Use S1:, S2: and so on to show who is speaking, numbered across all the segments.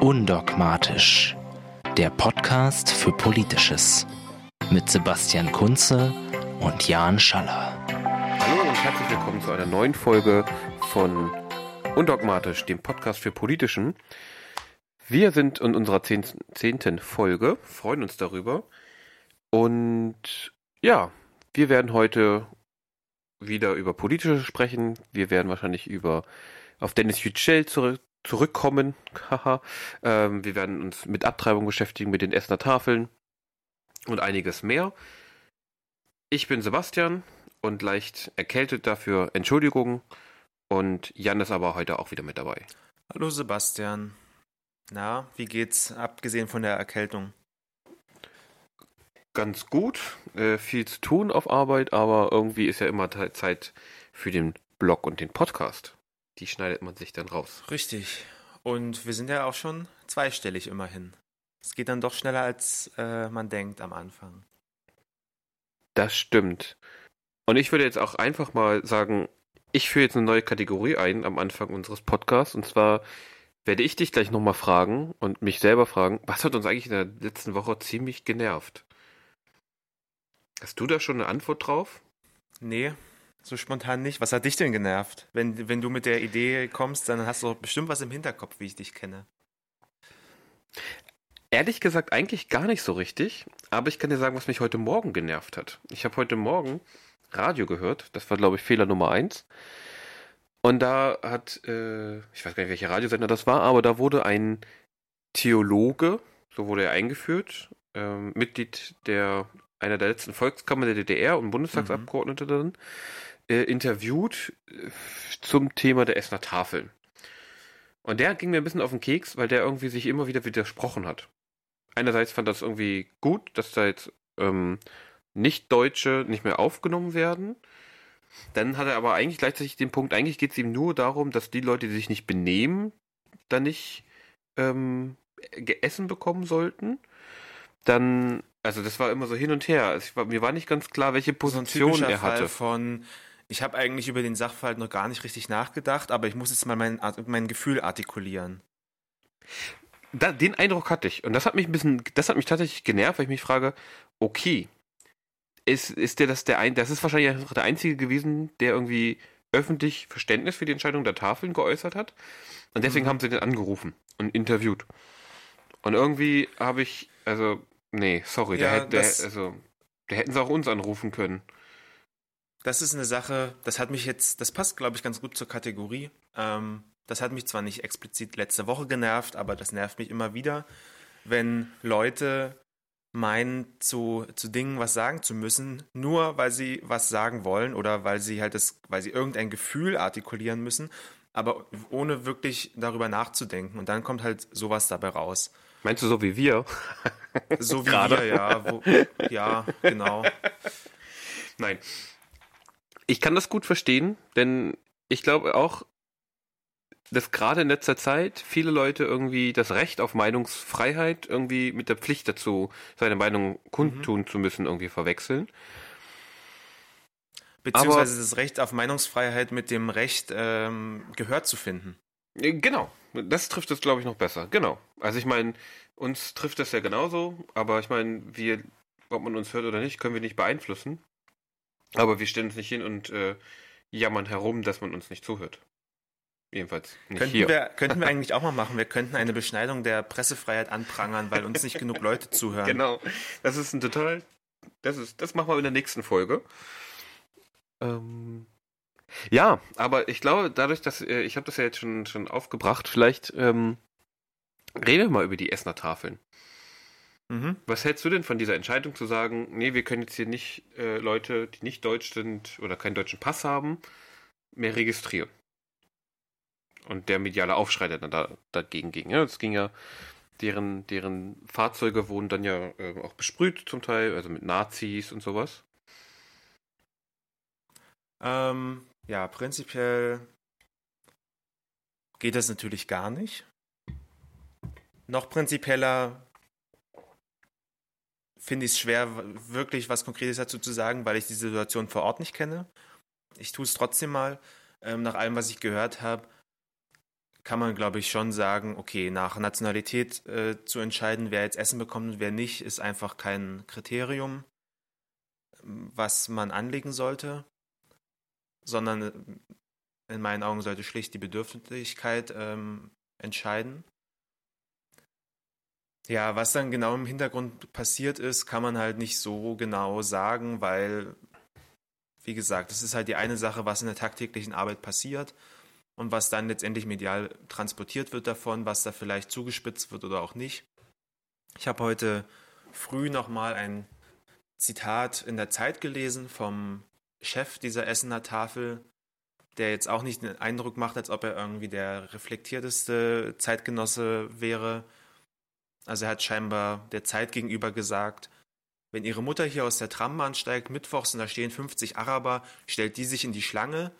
S1: Undogmatisch. Der Podcast für Politisches. Mit Sebastian Kunze und Jan Schaller.
S2: Hallo und herzlich willkommen zu einer neuen Folge von Undogmatisch, dem Podcast für Politischen. Wir sind in unserer zehnten Folge, freuen uns darüber. Und ja, wir werden heute wieder über Politische sprechen. Wir werden wahrscheinlich über auf Dennis Yücel zurück, zurückkommen. ähm, wir werden uns mit Abtreibung beschäftigen, mit den Essener Tafeln und einiges mehr. Ich bin Sebastian und leicht erkältet dafür. Entschuldigung. Und Jan ist aber heute auch wieder mit dabei.
S3: Hallo Sebastian. Na, wie geht's, abgesehen von der Erkältung?
S2: Ganz gut. Äh, viel zu tun auf Arbeit, aber irgendwie ist ja immer Zeit für den Blog und den Podcast die schneidet man sich dann raus.
S3: Richtig. Und wir sind ja auch schon zweistellig immerhin. Es geht dann doch schneller, als äh, man denkt am Anfang.
S2: Das stimmt. Und ich würde jetzt auch einfach mal sagen, ich führe jetzt eine neue Kategorie ein am Anfang unseres Podcasts. Und zwar werde ich dich gleich nochmal fragen und mich selber fragen, was hat uns eigentlich in der letzten Woche ziemlich genervt? Hast du da schon eine Antwort drauf?
S3: Nee, so spontan nicht. Was hat dich denn genervt? Wenn, wenn du mit der Idee kommst, dann hast du bestimmt was im Hinterkopf, wie ich dich kenne.
S2: Ehrlich gesagt, eigentlich gar nicht so richtig. Aber ich kann dir sagen, was mich heute Morgen genervt hat. Ich habe heute Morgen Radio gehört. Das war, glaube ich, Fehler Nummer eins. Und da hat, äh, ich weiß gar nicht, welcher Radiosender das war, aber da wurde ein Theologe, so wurde er eingeführt, äh, Mitglied der einer der letzten Volkskammer der DDR und Bundestagsabgeordnete mhm. dann, äh, interviewt äh, zum Thema der Essener Tafeln. Und der ging mir ein bisschen auf den Keks, weil der irgendwie sich immer wieder widersprochen hat. Einerseits fand das irgendwie gut, dass da jetzt ähm, Nicht-Deutsche nicht mehr aufgenommen werden. Dann hat er aber eigentlich gleichzeitig den Punkt, eigentlich geht es ihm nur darum, dass die Leute, die sich nicht benehmen, dann nicht ähm, Essen bekommen sollten. Dann, also das war immer so hin und her. Also war, mir war nicht ganz klar, welche Position so er hatte. Fall
S3: von ich habe eigentlich über den Sachverhalt noch gar nicht richtig nachgedacht, aber ich muss jetzt mal mein, mein Gefühl artikulieren.
S2: Da, den Eindruck hatte ich. Und das hat mich ein bisschen, das hat mich tatsächlich genervt, weil ich mich frage, okay, ist, ist der das der ein, das ist wahrscheinlich der einzige gewesen, der irgendwie öffentlich Verständnis für die Entscheidung der Tafeln geäußert hat. Und deswegen mhm. haben sie den angerufen und interviewt. Und irgendwie habe ich, also, nee, sorry, ja, der, der, also, der hätten sie auch uns anrufen können
S3: das ist eine Sache, das hat mich jetzt, das passt, glaube ich, ganz gut zur Kategorie. Ähm, das hat mich zwar nicht explizit letzte Woche genervt, aber das nervt mich immer wieder, wenn Leute meinen, zu, zu Dingen was sagen zu müssen, nur weil sie was sagen wollen oder weil sie halt das, weil sie irgendein Gefühl artikulieren müssen, aber ohne wirklich darüber nachzudenken. Und dann kommt halt sowas dabei raus.
S2: Meinst du so wie wir?
S3: So wie Gerade. wir, ja. Wo, ja, genau.
S2: Nein, ich kann das gut verstehen, denn ich glaube auch, dass gerade in letzter Zeit viele Leute irgendwie das Recht auf Meinungsfreiheit irgendwie mit der Pflicht dazu, seine Meinung kundtun mhm. zu müssen, irgendwie verwechseln.
S3: Beziehungsweise Aber, das Recht auf Meinungsfreiheit mit dem Recht, ähm, Gehör zu finden.
S2: Äh, genau, das trifft es, glaube ich, noch besser. Genau. Also ich meine, uns trifft das ja genauso, aber ich meine, wir, ob man uns hört oder nicht, können wir nicht beeinflussen. Aber wir stellen uns nicht hin und äh, jammern herum, dass man uns nicht zuhört. Jedenfalls nicht
S3: könnten
S2: hier.
S3: Wir, könnten wir eigentlich auch mal machen. Wir könnten eine Beschneidung der Pressefreiheit anprangern, weil uns nicht genug Leute zuhören.
S2: Genau. Das ist ein total. Das ist. Das machen wir in der nächsten Folge. Ähm, ja, aber ich glaube, dadurch, dass äh, ich habe das ja jetzt schon schon aufgebracht, vielleicht ähm, reden wir mal über die Essener Tafeln. Mhm. Was hältst du denn von dieser Entscheidung zu sagen, nee, wir können jetzt hier nicht äh, Leute, die nicht deutsch sind oder keinen deutschen Pass haben, mehr registrieren? Und der mediale Aufschrei, der dann da, dagegen ging. Ja, das ging ja, deren, deren Fahrzeuge wurden dann ja äh, auch besprüht zum Teil, also mit Nazis und sowas.
S3: Ähm, ja, prinzipiell geht das natürlich gar nicht. Noch prinzipieller finde ich es schwer, wirklich was Konkretes dazu zu sagen, weil ich die Situation vor Ort nicht kenne. Ich tue es trotzdem mal. Ähm, nach allem, was ich gehört habe, kann man, glaube ich, schon sagen, okay, nach Nationalität äh, zu entscheiden, wer jetzt Essen bekommt und wer nicht, ist einfach kein Kriterium, was man anlegen sollte, sondern äh, in meinen Augen sollte schlicht die Bedürftigkeit ähm, entscheiden. Ja, was dann genau im Hintergrund passiert ist, kann man halt nicht so genau sagen, weil, wie gesagt, das ist halt die eine Sache, was in der tagtäglichen Arbeit passiert und was dann letztendlich medial transportiert wird davon, was da vielleicht zugespitzt wird oder auch nicht. Ich habe heute früh nochmal ein Zitat in der Zeit gelesen vom Chef dieser Essener Tafel, der jetzt auch nicht den Eindruck macht, als ob er irgendwie der reflektierteste Zeitgenosse wäre. Also er hat scheinbar der Zeit gegenüber gesagt, wenn ihre Mutter hier aus der Trambahn steigt, mittwochs und da stehen 50 Araber, stellt die sich in die Schlange.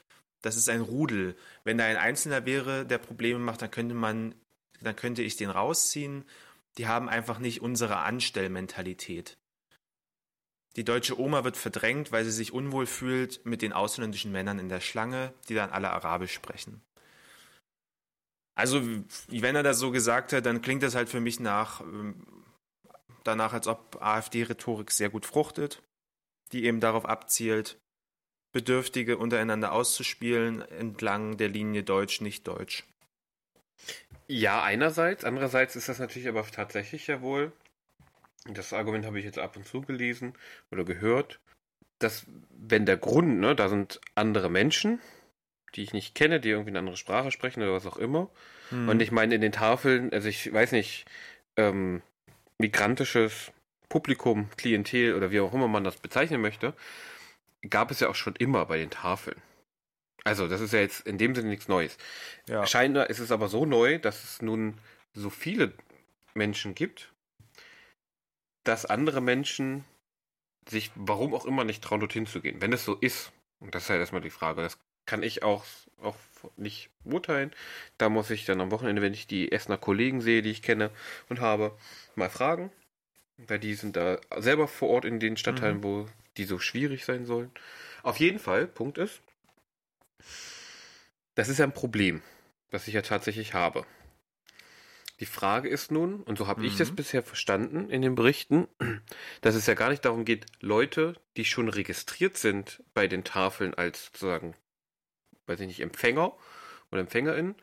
S3: Das ist ein Rudel. Wenn da ein Einzelner wäre, der Probleme macht, dann könnte man, dann könnte ich den rausziehen. Die haben einfach nicht unsere Anstellmentalität. Die deutsche Oma wird verdrängt, weil sie sich unwohl fühlt mit den ausländischen Männern in der Schlange, die dann alle Arabisch sprechen. Also, wenn er das so gesagt hat, dann klingt das halt für mich nach, ähm, danach, als ob AfD-Rhetorik sehr gut fruchtet, die eben darauf abzielt, Bedürftige untereinander auszuspielen entlang der Linie Deutsch, nicht Deutsch.
S2: Ja, einerseits. Andererseits ist das natürlich aber tatsächlich ja wohl das Argument habe ich jetzt ab und zu gelesen oder gehört, dass wenn der Grund, ne, da sind andere Menschen, die ich nicht kenne, die irgendwie eine andere Sprache sprechen oder was auch immer. Mhm. Und ich meine, in den Tafeln, also ich weiß nicht, ähm, migrantisches Publikum, Klientel oder wie auch immer man das bezeichnen möchte, gab es ja auch schon immer bei den Tafeln. Also, das ist ja jetzt in dem Sinne nichts Neues. Ja. Scheinbar ist es aber so neu, dass es nun so viele Menschen gibt, dass andere Menschen sich, warum auch immer, nicht trauen, dorthin zu gehen. Wenn es so ist, und das ist halt erstmal die Frage, das kann ich auch, auch nicht urteilen. Da muss ich dann am Wochenende, wenn ich die Essener Kollegen sehe, die ich kenne und habe, mal fragen. Weil die sind da selber vor Ort in den Stadtteilen, mhm. wo die so schwierig sein sollen. Auf jeden Fall, Punkt ist, das ist ja ein Problem, was ich ja tatsächlich habe. Die Frage ist nun, und so habe mhm. ich das mhm. bisher verstanden in den Berichten, dass es ja gar nicht darum geht, Leute, die schon registriert sind bei den Tafeln als sozusagen, weiß ich nicht, Empfänger oder EmpfängerInnen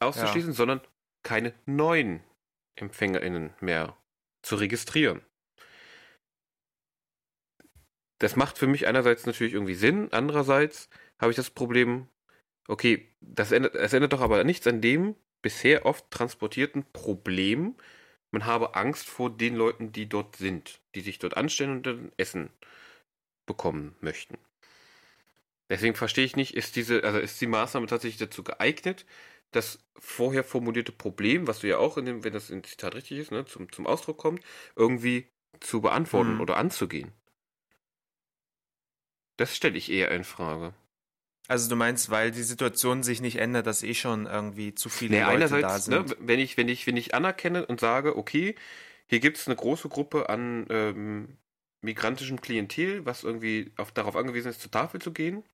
S2: auszuschließen, ja. sondern keine neuen EmpfängerInnen mehr zu registrieren. Das macht für mich einerseits natürlich irgendwie Sinn, andererseits habe ich das Problem, okay, das ändert, das ändert doch aber nichts an dem, bisher oft transportierten Problem, man habe Angst vor den Leuten, die dort sind, die sich dort anstellen und dann Essen bekommen möchten. Deswegen verstehe ich nicht, ist diese, also ist die Maßnahme tatsächlich dazu geeignet, das vorher formulierte Problem, was du ja auch in dem, wenn das im Zitat richtig ist, ne, zum, zum Ausdruck kommt, irgendwie zu beantworten hm. oder anzugehen. Das stelle ich eher in Frage.
S3: Also du meinst, weil die Situation sich nicht ändert, dass eh schon irgendwie zu viele nee, Leute da ne, sind.
S2: Ne, wenn ich, wenn ich, wenn ich anerkenne und sage, okay, hier gibt es eine große Gruppe an ähm, migrantischem Klientel, was irgendwie auf, darauf angewiesen ist, zur Tafel zu gehen.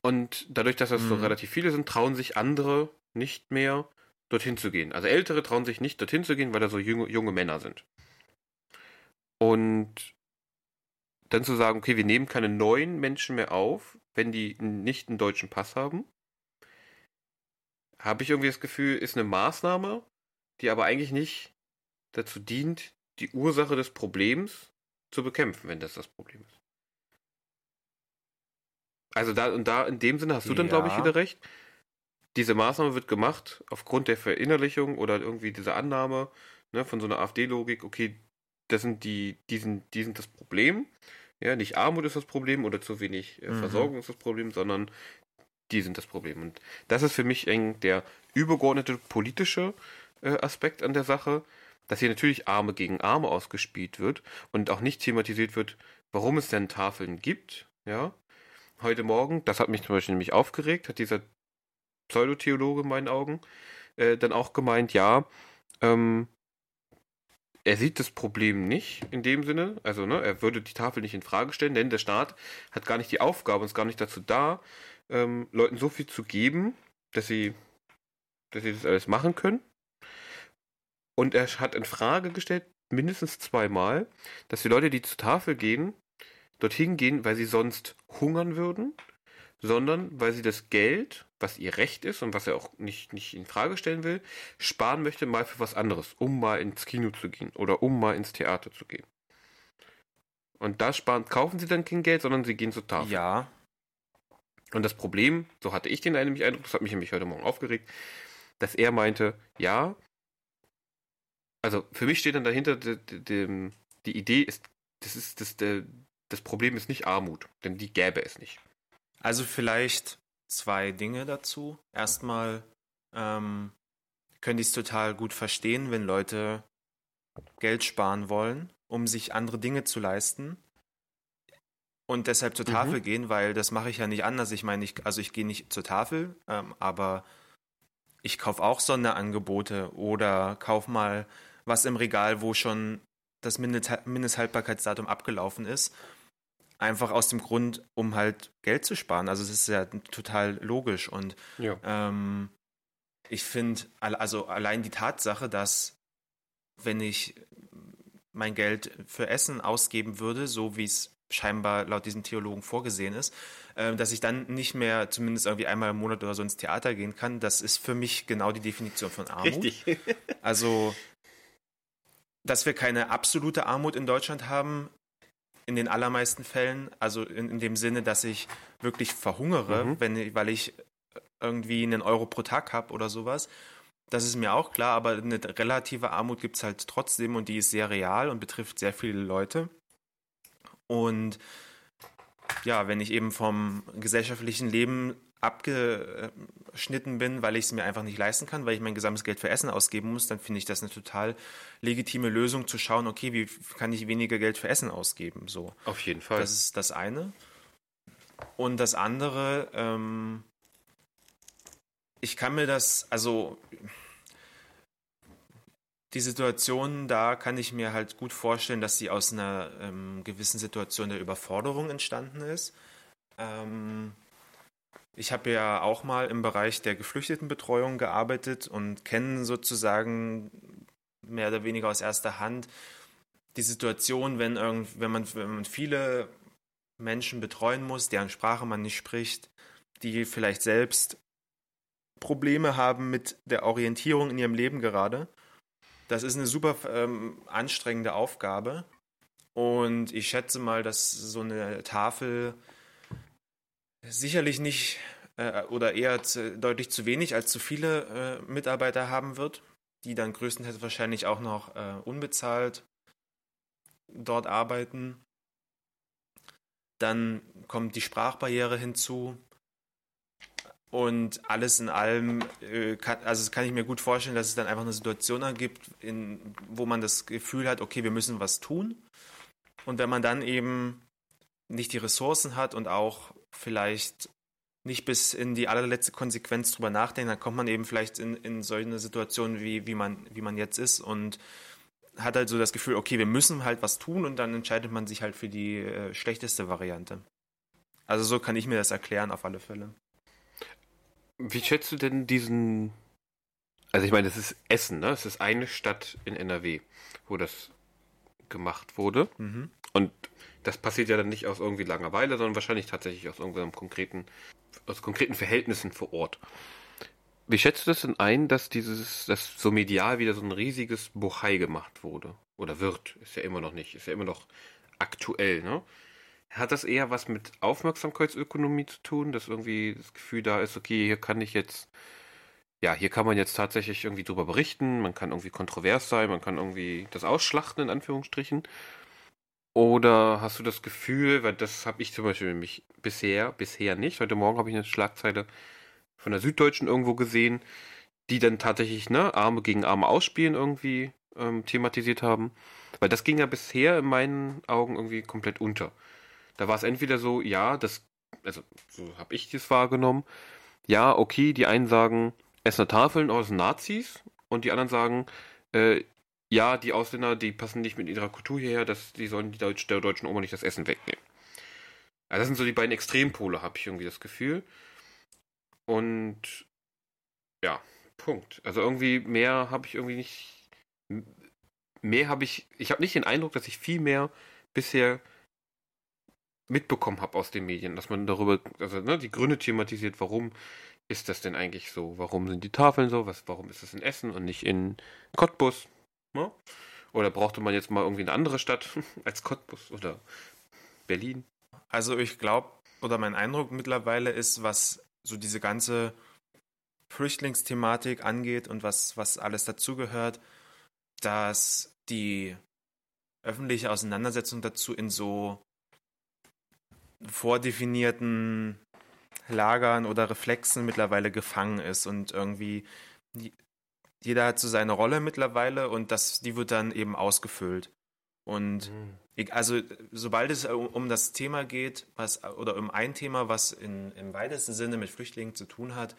S2: Und dadurch, dass das mhm. so relativ viele sind, trauen sich andere nicht mehr dorthin zu gehen. Also Ältere trauen sich nicht dorthin zu gehen, weil da so junge, junge Männer sind. Und dann zu sagen, okay, wir nehmen keine neuen Menschen mehr auf, wenn die nicht einen deutschen Pass haben, habe ich irgendwie das Gefühl, ist eine Maßnahme, die aber eigentlich nicht dazu dient, die Ursache des Problems zu bekämpfen, wenn das das Problem ist. Also da und da in dem Sinne hast du dann, glaube ich, wieder recht. Diese Maßnahme wird gemacht aufgrund der Verinnerlichung oder irgendwie dieser Annahme ne, von so einer AfD-Logik, okay, das sind die, die sind, die sind das Problem. Ja, nicht Armut ist das Problem oder zu wenig äh, mhm. Versorgung ist das Problem, sondern die sind das Problem. Und das ist für mich eng der übergeordnete politische äh, Aspekt an der Sache, dass hier natürlich Arme gegen Arme ausgespielt wird und auch nicht thematisiert wird, warum es denn Tafeln gibt. Ja, heute Morgen, das hat mich zum Beispiel nämlich aufgeregt, hat dieser Pseudotheologe in meinen Augen äh, dann auch gemeint, ja, ähm, er sieht das Problem nicht in dem Sinne. Also, ne, er würde die Tafel nicht in Frage stellen, denn der Staat hat gar nicht die Aufgabe und ist gar nicht dazu da, ähm, Leuten so viel zu geben, dass sie, dass sie das alles machen können. Und er hat in Frage gestellt, mindestens zweimal, dass die Leute, die zur Tafel gehen, dorthin gehen, weil sie sonst hungern würden, sondern weil sie das Geld, was ihr Recht ist und was er auch nicht, nicht in Frage stellen will, sparen möchte mal für was anderes, um mal ins Kino zu gehen oder um mal ins Theater zu gehen. Und da sparen, kaufen sie dann kein Geld, sondern sie gehen zur Tafel.
S3: Ja.
S2: Und das Problem, so hatte ich den nämlich Eindruck, das hat mich nämlich heute Morgen aufgeregt, dass er meinte, ja, also für mich steht dann dahinter, die, die, die Idee ist, das ist, das, das Problem ist nicht Armut, denn die gäbe es nicht.
S3: Also vielleicht zwei Dinge dazu. Erstmal ähm, könnte ich es total gut verstehen, wenn Leute Geld sparen wollen, um sich andere Dinge zu leisten und deshalb zur Tafel
S2: Mhm.
S3: gehen, weil das mache ich ja nicht anders. Ich meine, ich, also ich gehe nicht zur Tafel, ähm, aber ich kaufe auch Sonderangebote oder kaufe mal was im Regal, wo schon das Mindest- Mindesthaltbarkeitsdatum abgelaufen ist. Einfach aus dem Grund, um halt Geld zu sparen. Also es ist ja total logisch und
S2: Ja.
S3: ähm, ich finde, also allein die Tatsache, dass wenn ich mein Geld für Essen ausgeben würde, so wie es scheinbar laut diesem Theologen vorgesehen ist, äh, dass ich dann nicht mehr zumindest irgendwie einmal im Monat oder so ins Theater gehen kann, das ist für mich genau die Definition von Armut.
S2: Richtig.
S3: Also, dass wir keine absolute Armut in Deutschland haben, in den allermeisten Fällen, also in, in dem Sinne, dass ich wirklich verhungere,
S2: Mhm.
S3: wenn, weil ich irgendwie einen Euro pro Tag habe oder sowas. Das ist mir auch klar, aber eine relative Armut gibt es halt trotzdem und die ist sehr real und betrifft sehr viele Leute. Und ja, wenn ich eben vom gesellschaftlichen Leben abgeschnitten bin, weil ich es mir einfach nicht leisten kann, weil ich mein gesamtes Geld für Essen ausgeben muss, dann finde ich das eine total legitime Lösung zu schauen, okay, wie kann ich weniger Geld für Essen ausgeben? So.
S2: Auf jeden Fall.
S3: Das ist das eine. Und das andere, ähm, ich kann mir das, also die Situation da kann ich mir halt gut vorstellen, dass sie aus einer ähm, gewissen Situation der Überforderung entstanden ist. Ähm, ich habe ja auch mal im Bereich der Geflüchtetenbetreuung gearbeitet und kenne sozusagen mehr oder weniger aus erster Hand die Situation, wenn, irgend, wenn, man, wenn man viele Menschen betreuen muss, deren Sprache man nicht spricht, die vielleicht selbst Probleme haben mit der Orientierung in ihrem Leben gerade. Das ist eine super ähm, anstrengende Aufgabe. Und ich schätze mal, dass so eine Tafel sicherlich nicht äh, oder eher zu, deutlich zu wenig als zu viele äh, Mitarbeiter haben wird, die dann größtenteils wahrscheinlich auch noch äh, unbezahlt dort arbeiten. Dann kommt die Sprachbarriere hinzu. Und alles in allem, äh, kann, also kann ich mir gut vorstellen, dass es dann einfach eine Situation ergibt, in, wo man das Gefühl hat, okay, wir müssen was tun. Und wenn man dann eben nicht die Ressourcen hat und auch vielleicht nicht bis in die allerletzte Konsequenz drüber nachdenkt, dann kommt man eben vielleicht in, in solche Situationen, wie, wie, man, wie man jetzt ist und hat halt so das Gefühl, okay, wir müssen halt was tun und dann entscheidet man sich halt für die äh, schlechteste Variante. Also so kann ich mir das erklären auf alle Fälle.
S2: Wie schätzt du denn diesen. Also, ich meine, es ist Essen, ne? Es ist eine Stadt in NRW, wo das gemacht wurde.
S3: Mhm.
S2: Und das passiert ja dann nicht aus irgendwie Langeweile, sondern wahrscheinlich tatsächlich aus irgendeinem konkreten, aus konkreten Verhältnissen vor Ort. Wie schätzt du das denn ein, dass dieses, dass so medial wieder so ein riesiges Bohai gemacht wurde? Oder wird? Ist ja immer noch nicht, ist ja immer noch aktuell, ne? Hat das eher was mit Aufmerksamkeitsökonomie zu tun, dass irgendwie das Gefühl da ist, okay, hier kann ich jetzt, ja, hier kann man jetzt tatsächlich irgendwie drüber berichten, man kann irgendwie kontrovers sein, man kann irgendwie das ausschlachten, in Anführungsstrichen. Oder hast du das Gefühl, weil das habe ich zum Beispiel nämlich bisher, bisher nicht. Heute Morgen habe ich eine Schlagzeile von der Süddeutschen irgendwo gesehen, die dann tatsächlich, ne, Arme gegen Arme ausspielen irgendwie ähm, thematisiert haben. Weil das ging ja bisher in meinen Augen irgendwie komplett unter. Da war es entweder so, ja, das, also so habe ich das wahrgenommen. Ja, okay, die einen sagen, Essener Tafeln aus Nazis und die anderen sagen, äh, ja, die Ausländer, die passen nicht mit ihrer Kultur hierher, dass die sollen die Deutsch, der deutschen Oma nicht das Essen wegnehmen. Also das sind so die beiden Extrempole, habe ich irgendwie das Gefühl. Und ja, Punkt. Also irgendwie mehr habe ich irgendwie nicht. Mehr habe ich. Ich habe nicht den Eindruck, dass ich viel mehr bisher mitbekommen habe aus den Medien, dass man darüber, also ne, die Gründe thematisiert, warum ist das denn eigentlich so? Warum sind die Tafeln so? Was, warum ist das in Essen und nicht in Cottbus? Ne? Oder brauchte man jetzt mal irgendwie eine andere Stadt als Cottbus oder Berlin?
S3: Also ich glaube, oder mein Eindruck mittlerweile ist, was so diese ganze Flüchtlingsthematik angeht und was, was alles dazugehört, dass die öffentliche Auseinandersetzung dazu in so vordefinierten Lagern oder Reflexen mittlerweile gefangen ist und irgendwie jeder hat so seine Rolle mittlerweile und das, die wird dann eben ausgefüllt. Und mhm. also sobald es um das Thema geht, was oder um ein Thema, was in, im weitesten Sinne mit Flüchtlingen zu tun hat,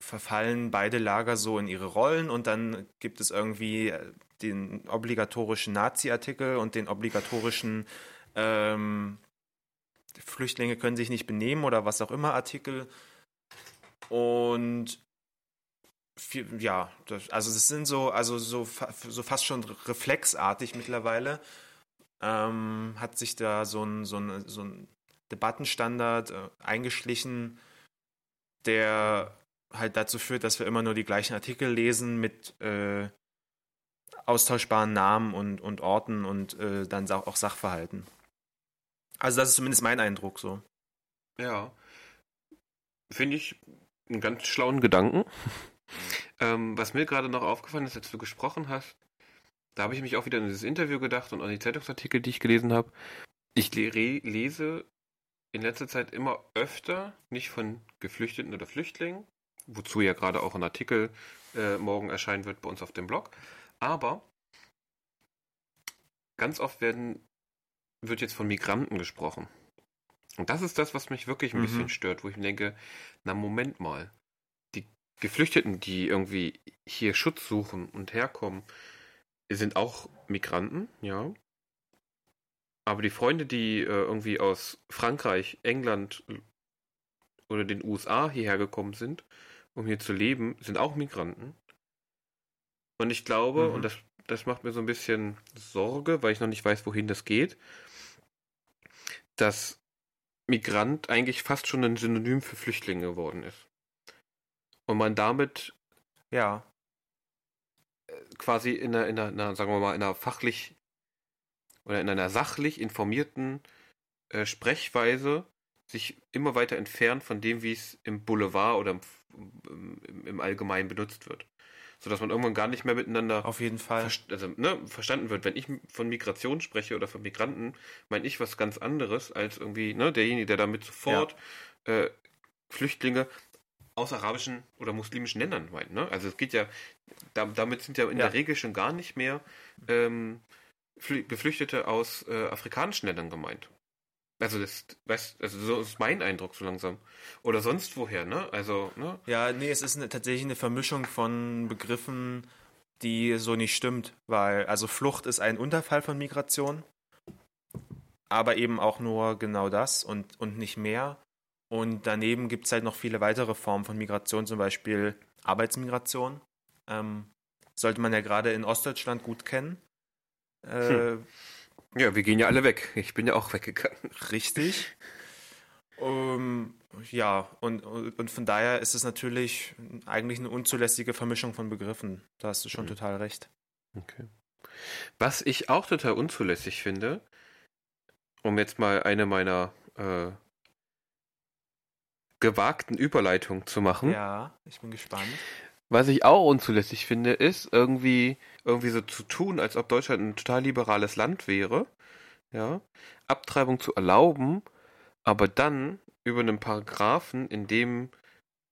S3: verfallen beide Lager so in ihre Rollen und dann gibt es irgendwie den obligatorischen Nazi-Artikel und den obligatorischen ähm, Flüchtlinge können sich nicht benehmen oder was auch immer Artikel. Und ja, das, also es sind so, also so, so fast schon reflexartig mittlerweile. Ähm, hat sich da so ein, so ein, so ein Debattenstandard äh, eingeschlichen, der halt dazu führt, dass wir immer nur die gleichen Artikel lesen mit äh, austauschbaren Namen und, und Orten und äh, dann auch Sachverhalten. Also das ist zumindest mein Eindruck so.
S2: Ja. Finde ich einen ganz schlauen Gedanken. Ähm, was mir gerade noch aufgefallen ist, als du gesprochen hast, da habe ich mich auch wieder an dieses Interview gedacht und an die Zeitungsartikel, die ich gelesen habe. Ich le lese in letzter Zeit immer öfter, nicht von Geflüchteten oder Flüchtlingen, wozu ja gerade auch ein Artikel äh, morgen erscheinen wird bei uns auf dem Blog, aber ganz oft werden wird jetzt von Migranten gesprochen. Und das ist das, was mich wirklich ein mhm. bisschen stört, wo ich mir denke, na Moment mal, Geflüchteten, die irgendwie hier Schutz suchen und herkommen, sind auch Migranten, ja. Aber die Freunde, die äh, irgendwie aus Frankreich, England oder den USA hierher gekommen sind, um hier zu leben, sind auch Migranten. Und ich glaube, mhm. und das, das macht mir so ein bisschen Sorge, weil ich noch nicht weiß, wohin das geht, dass Migrant eigentlich fast schon ein Synonym für Flüchtlinge geworden ist. Und man damit
S3: ja
S2: quasi in einer, in einer, sagen wir mal, in einer fachlich oder in einer sachlich informierten äh, Sprechweise sich immer weiter entfernt von dem, wie es im Boulevard oder im, im, im Allgemeinen benutzt wird sodass man irgendwann gar nicht mehr miteinander
S3: auf jeden Fall
S2: ver also, ne, verstanden wird. Wenn ich von Migration spreche oder von Migranten, meine ich was ganz anderes als irgendwie ne, derjenige, der damit sofort ja. äh, Flüchtlinge aus arabischen oder muslimischen Ländern meint. Ne? Also es geht ja, da, damit sind ja in ja. der Regel schon gar nicht mehr ähm, Geflüchtete aus äh, afrikanischen Ländern gemeint. Also das, weißt, also so ist mein Eindruck so langsam. Oder sonst woher, ne? Also, ne?
S3: Ja, nee, es ist eine, tatsächlich eine Vermischung von Begriffen, die so nicht stimmt, weil also Flucht ist ein Unterfall von Migration, aber eben auch nur genau das und, und nicht mehr. Und daneben gibt es halt noch viele weitere Formen von Migration, zum Beispiel Arbeitsmigration. Ähm, sollte man ja gerade in Ostdeutschland gut kennen. Äh, hm.
S2: Ja, wir gehen ja alle weg. Ich bin ja auch weggegangen.
S3: Richtig. Um, ja, und, und von daher ist es natürlich eigentlich eine unzulässige Vermischung von Begriffen. Da hast du schon mhm. total recht.
S2: Okay. Was ich auch total unzulässig finde, um jetzt mal eine meiner äh, gewagten Überleitungen zu machen.
S3: Ja, ich bin gespannt.
S2: Was ich auch unzulässig finde, ist irgendwie, irgendwie so zu tun, als ob Deutschland ein total liberales Land wäre, ja, Abtreibung zu erlauben, aber dann über einen Paragraphen, in dem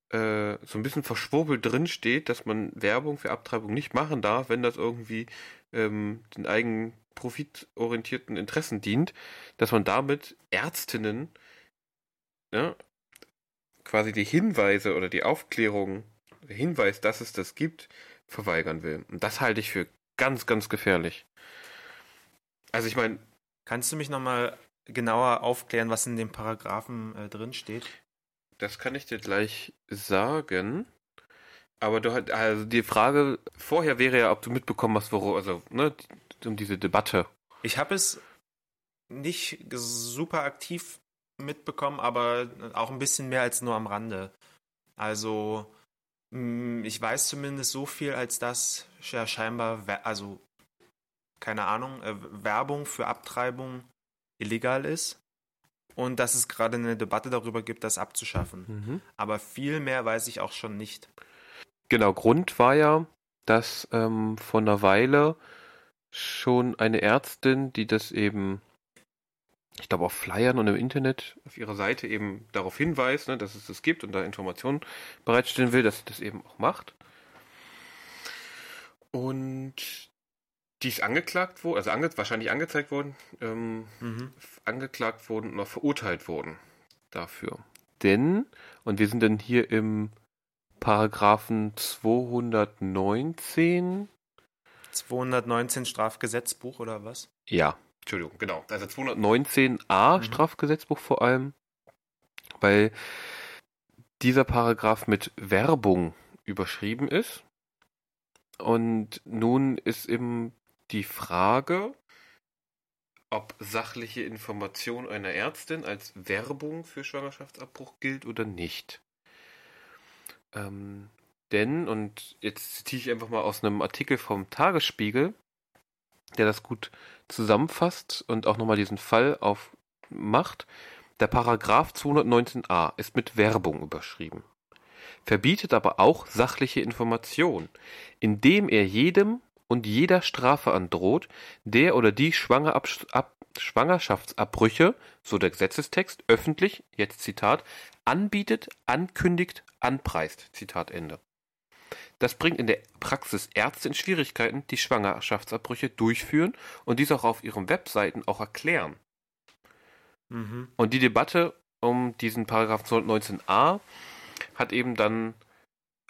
S2: äh, so ein bisschen verschwurbelt drin steht, dass man Werbung für Abtreibung nicht machen darf, wenn das irgendwie ähm, den eigenen profitorientierten Interessen dient, dass man damit Ärztinnen ja, quasi die Hinweise oder die Aufklärung Hinweis, dass es das gibt, verweigern will. Und das halte ich für ganz, ganz gefährlich. Also ich meine.
S3: Kannst du mich nochmal genauer aufklären, was in dem Paragraphen äh, drin steht?
S2: Das kann ich dir gleich sagen. Aber du hast, also die Frage vorher wäre ja, ob du mitbekommen hast, worum, also, ne, um diese Debatte.
S3: Ich habe es nicht super aktiv mitbekommen, aber auch ein bisschen mehr als nur am Rande. Also, mm, ich weiß zumindest so viel, als dass ja scheinbar, also, keine Ahnung, äh, Werbung für Abtreibung illegal ist und dass es gerade eine Debatte darüber gibt, das abzuschaffen. Mhm. Aber viel mehr weiß ich auch schon nicht.
S2: Genau, Grund war ja, dass ähm, vor einer Weile schon eine Ärztin, die das eben, ich glaube auf Flyern und im Internet auf ihrer Seite eben darauf hinweist, ne, dass es das gibt und da Informationen bereitstellen will, dass sie das eben auch macht. Und die ist angeklagt worden, also ange wahrscheinlich angezeigt worden, ähm, mhm. angeklagt worden oder verurteilt worden dafür. Denn, und wir sind dann hier im Paragraphen 219.
S3: 219 Strafgesetzbuch oder was?
S2: Ja, Entschuldigung, genau. Also 219a mhm. Strafgesetzbuch vor allem, weil dieser Paragraph mit Werbung überschrieben ist. Und nun ist eben die Frage, ob sachliche Information einer Ärztin als Werbung für Schwangerschaftsabbruch gilt oder nicht. Ähm, denn, und jetzt zitiere ich einfach mal aus einem Artikel vom Tagesspiegel, der das gut zusammenfasst und auch nochmal diesen Fall aufmacht. Der Paragraph 219a ist mit Werbung überschrieben, verbietet aber auch sachliche Information, indem er jedem und jeder Strafe androht, der oder die Schwangerschaftsabbrüche, so der Gesetzestext, öffentlich, jetzt Zitat, anbietet, ankündigt, anpreist. Zitat Ende. Das bringt in der Praxis Ärzte in Schwierigkeiten, die Schwangerschaftsabbrüche durchführen und dies auch auf ihren Webseiten auch erklären. Mhm. Und die Debatte um diesen Paragraph 219a hat eben dann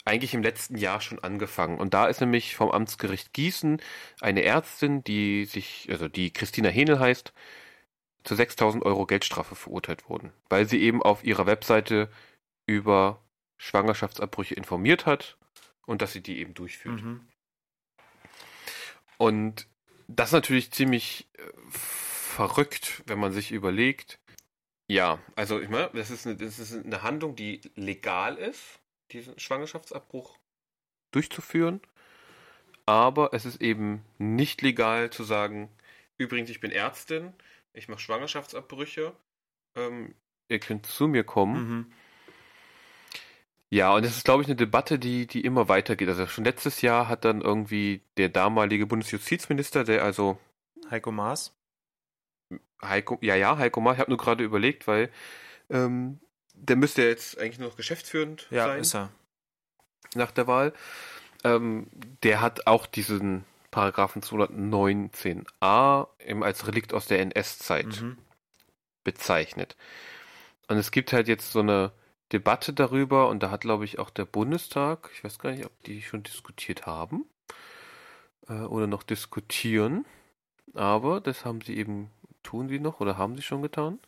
S2: eigentlich im letzten Jahr schon angefangen. Und da ist nämlich vom Amtsgericht Gießen eine Ärztin, die sich, also die Christina Henel heißt, zu 6000 Euro Geldstrafe verurteilt worden, weil sie eben auf ihrer Webseite über Schwangerschaftsabbrüche informiert hat und dass sie die eben durchführt. Mhm. Und das ist natürlich ziemlich äh, verrückt, wenn man sich überlegt. Ja, also ich meine, das ist, eine, das ist eine Handlung, die legal ist, diesen Schwangerschaftsabbruch durchzuführen. Aber es ist eben nicht legal zu sagen, übrigens, ich bin Ärztin, ich mache Schwangerschaftsabbrüche, ähm, ihr könnt zu mir kommen. Mhm. Ja, und das ist, glaube ich, eine Debatte, die, die immer weitergeht. Also schon letztes Jahr hat dann irgendwie der damalige Bundesjustizminister, der also
S3: Heiko Maas.
S2: Heiko, ja, ja, Heiko Maas. Ich habe nur gerade überlegt, weil ähm, der müsste jetzt eigentlich nur noch geschäftsführend
S3: ja,
S2: sein.
S3: Ja, ist er.
S2: Nach der Wahl. Ähm, der hat auch diesen Paragraphen 219a als Relikt aus der NS-Zeit mhm. bezeichnet. Und es gibt halt jetzt so eine Debatte darüber und da hat, glaube ich, auch der Bundestag, ich weiß gar nicht, ob die schon diskutiert haben äh, oder noch diskutieren, aber das haben sie eben, tun sie noch oder haben sie schon getan.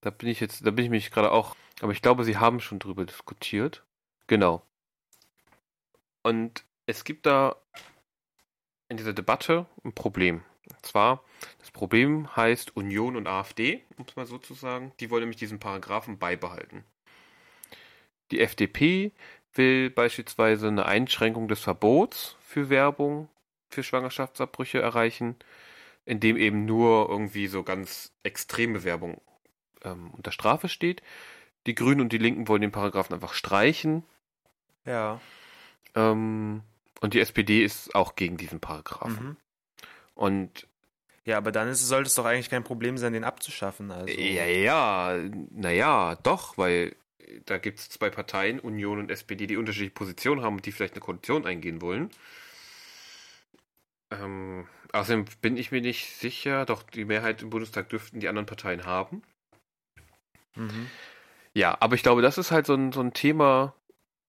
S2: Da bin ich jetzt, da bin ich mich gerade auch, aber ich glaube, sie haben schon drüber diskutiert. Genau. Und es gibt da in dieser Debatte ein Problem. Und zwar, das Problem heißt Union und AfD, um es mal so zu sagen. Die wollen nämlich diesen Paragraphen beibehalten. Die FDP will beispielsweise eine Einschränkung des Verbots für Werbung für Schwangerschaftsabbrüche erreichen, indem eben nur irgendwie so ganz extreme Werbung ähm, unter Strafe steht. Die Grünen und die Linken wollen den Paragraphen einfach streichen.
S3: Ja.
S2: Ähm, und die SPD ist auch gegen diesen Paragraphen. Mhm. Und
S3: ja, aber dann ist, sollte es doch eigentlich kein Problem sein, den abzuschaffen. Also.
S2: Ja, ja, naja, doch, weil da gibt es zwei Parteien, Union und SPD, die unterschiedliche Positionen haben und die vielleicht eine Koalition eingehen wollen. Ähm, außerdem bin ich mir nicht sicher, doch die Mehrheit im Bundestag dürften die anderen Parteien haben. Mhm. Ja, aber ich glaube, das ist halt so ein, so ein Thema,